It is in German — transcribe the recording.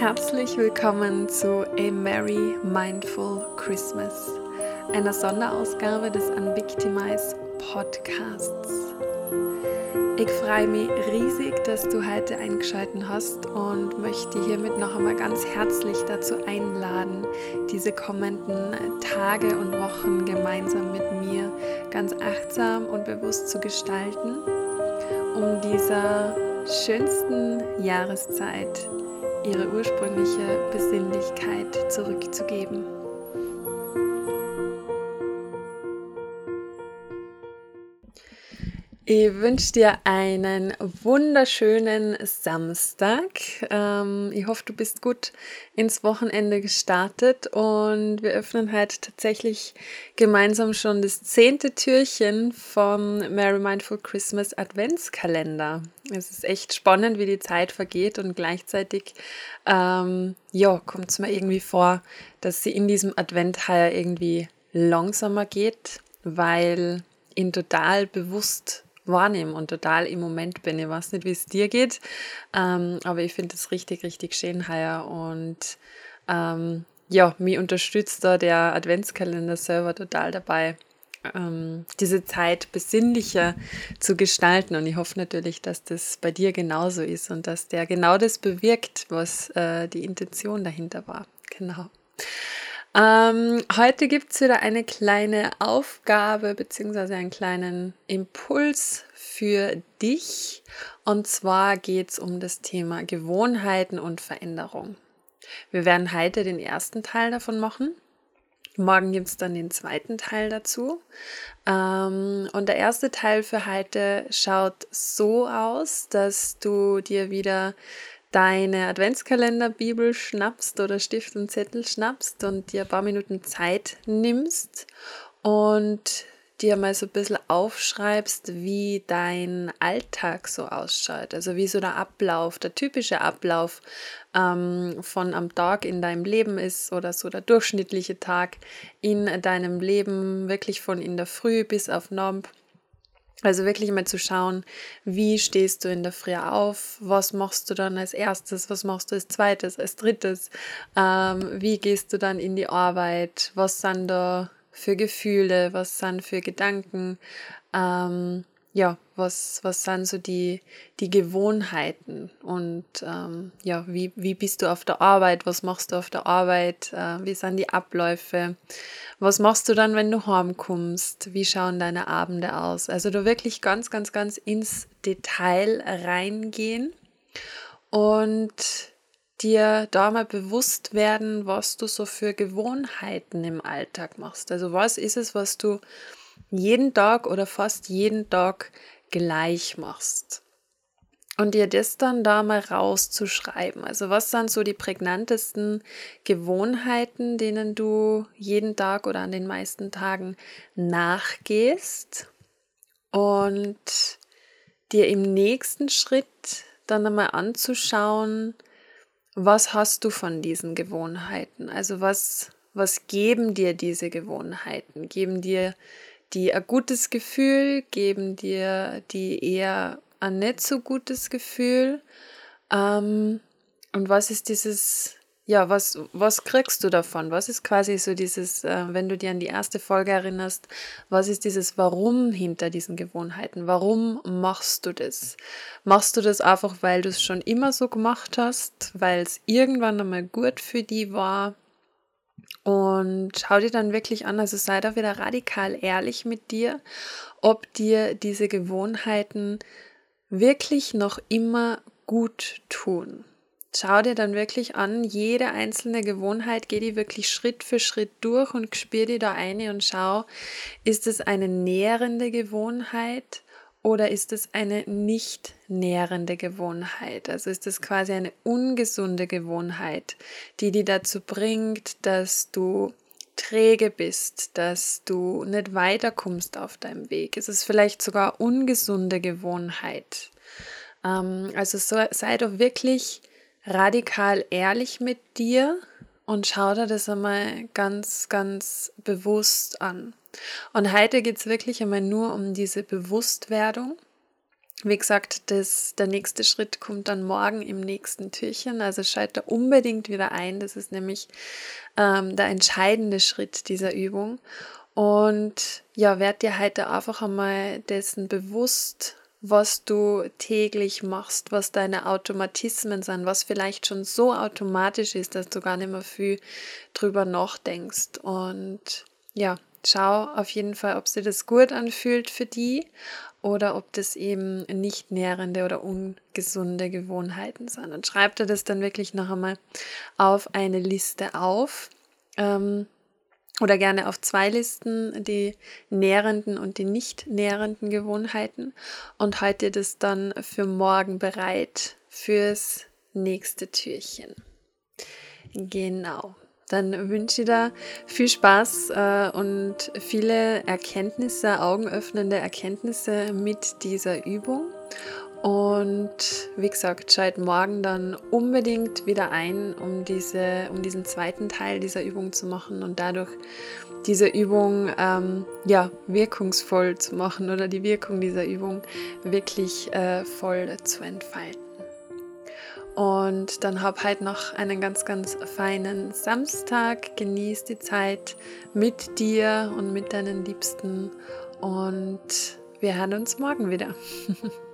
Herzlich willkommen zu A Merry Mindful Christmas, einer Sonderausgabe des Unvictimize Podcasts. Ich freue mich riesig, dass du heute eingeschaltet hast und möchte hiermit noch einmal ganz herzlich dazu einladen, diese kommenden Tage und Wochen gemeinsam mit mir ganz achtsam und bewusst zu gestalten, um dieser schönsten Jahreszeit ihre ursprüngliche Besinnlichkeit zurückzugeben. Ich wünsche dir einen wunderschönen Samstag. Ähm, ich hoffe, du bist gut ins Wochenende gestartet und wir öffnen heute tatsächlich gemeinsam schon das zehnte Türchen vom Merry Mindful Christmas Adventskalender. Es ist echt spannend, wie die Zeit vergeht und gleichzeitig ähm, ja, kommt es mir irgendwie vor, dass sie in diesem Advent heuer irgendwie langsamer geht, weil ihn total bewusst wahrnehme und total im Moment bin. Ich weiß nicht, wie es dir geht, ähm, aber ich finde es richtig, richtig schön heuer und ähm, ja, mich unterstützt da der Adventskalender selber total dabei, ähm, diese Zeit besinnlicher zu gestalten. Und ich hoffe natürlich, dass das bei dir genauso ist und dass der genau das bewirkt, was äh, die Intention dahinter war. Genau. Ähm, heute gibt es wieder eine kleine Aufgabe bzw. einen kleinen Impuls für dich. Und zwar geht es um das Thema Gewohnheiten und Veränderung. Wir werden heute den ersten Teil davon machen. Morgen gibt es dann den zweiten Teil dazu. Ähm, und der erste Teil für heute schaut so aus, dass du dir wieder deine Adventskalender-Bibel schnappst oder Stift und Zettel schnappst und dir ein paar Minuten Zeit nimmst und dir mal so ein bisschen aufschreibst, wie dein Alltag so ausschaut. Also wie so der Ablauf, der typische Ablauf ähm, von am Tag in deinem Leben ist oder so der durchschnittliche Tag in deinem Leben, wirklich von in der Früh bis auf Nomb also wirklich mal zu schauen, wie stehst du in der Früh auf, was machst du dann als erstes, was machst du als zweites, als drittes, ähm, wie gehst du dann in die Arbeit, was sind da für Gefühle, was sind für Gedanken, ähm, ja, was, was sind so die, die Gewohnheiten? Und ähm, ja, wie, wie bist du auf der Arbeit, was machst du auf der Arbeit, äh, wie sind die Abläufe, was machst du dann, wenn du heimkommst, wie schauen deine Abende aus. Also du wirklich ganz, ganz, ganz ins Detail reingehen und dir da mal bewusst werden, was du so für Gewohnheiten im Alltag machst. Also was ist es, was du jeden Tag oder fast jeden Tag gleich machst. Und dir das dann da mal rauszuschreiben. Also was sind so die prägnantesten Gewohnheiten, denen du jeden Tag oder an den meisten Tagen nachgehst und dir im nächsten Schritt dann einmal anzuschauen, was hast du von diesen Gewohnheiten? Also was, was geben dir diese Gewohnheiten? Geben dir die ein gutes Gefühl, geben dir die eher ein nicht so gutes Gefühl. Ähm, und was ist dieses, ja, was, was kriegst du davon? Was ist quasi so dieses, äh, wenn du dir an die erste Folge erinnerst, was ist dieses Warum hinter diesen Gewohnheiten? Warum machst du das? Machst du das einfach, weil du es schon immer so gemacht hast, weil es irgendwann einmal gut für die war? Und schau dir dann wirklich an, also sei da wieder radikal ehrlich mit dir, ob dir diese Gewohnheiten wirklich noch immer gut tun. Schau dir dann wirklich an, jede einzelne Gewohnheit, geh die wirklich Schritt für Schritt durch und spür die da eine und schau, ist es eine nährende Gewohnheit oder ist es eine nicht nährende Gewohnheit? Also ist es quasi eine ungesunde Gewohnheit, die dich dazu bringt, dass du träge bist, dass du nicht weiterkommst auf deinem Weg. Es ist vielleicht sogar ungesunde Gewohnheit. Ähm, also so, sei doch wirklich radikal ehrlich mit dir und schau dir das einmal ganz, ganz bewusst an. Und heute geht es wirklich einmal nur um diese Bewusstwerdung. Wie gesagt, das, der nächste Schritt kommt dann morgen im nächsten Türchen. Also schalte unbedingt wieder ein. Das ist nämlich ähm, der entscheidende Schritt dieser Übung. Und ja, werd dir heute einfach einmal dessen bewusst, was du täglich machst, was deine Automatismen sind, was vielleicht schon so automatisch ist, dass du gar nicht mehr viel drüber nachdenkst. Und ja, schau auf jeden Fall, ob sich das gut anfühlt für die oder ob das eben nicht nährende oder ungesunde Gewohnheiten sind. Und schreib dir das dann wirklich noch einmal auf eine Liste auf. Ähm, oder gerne auf zwei Listen, die nährenden und die nicht nährenden Gewohnheiten und halte das dann für morgen bereit fürs nächste Türchen. Genau dann wünsche ich dir viel Spaß äh, und viele Erkenntnisse, augenöffnende Erkenntnisse mit dieser Übung. Und wie gesagt, schalt morgen dann unbedingt wieder ein, um, diese, um diesen zweiten Teil dieser Übung zu machen und dadurch diese Übung ähm, ja, wirkungsvoll zu machen oder die Wirkung dieser Übung wirklich äh, voll zu entfalten. Und dann hab halt noch einen ganz, ganz feinen Samstag. Genieß die Zeit mit dir und mit deinen Liebsten. Und wir hören uns morgen wieder.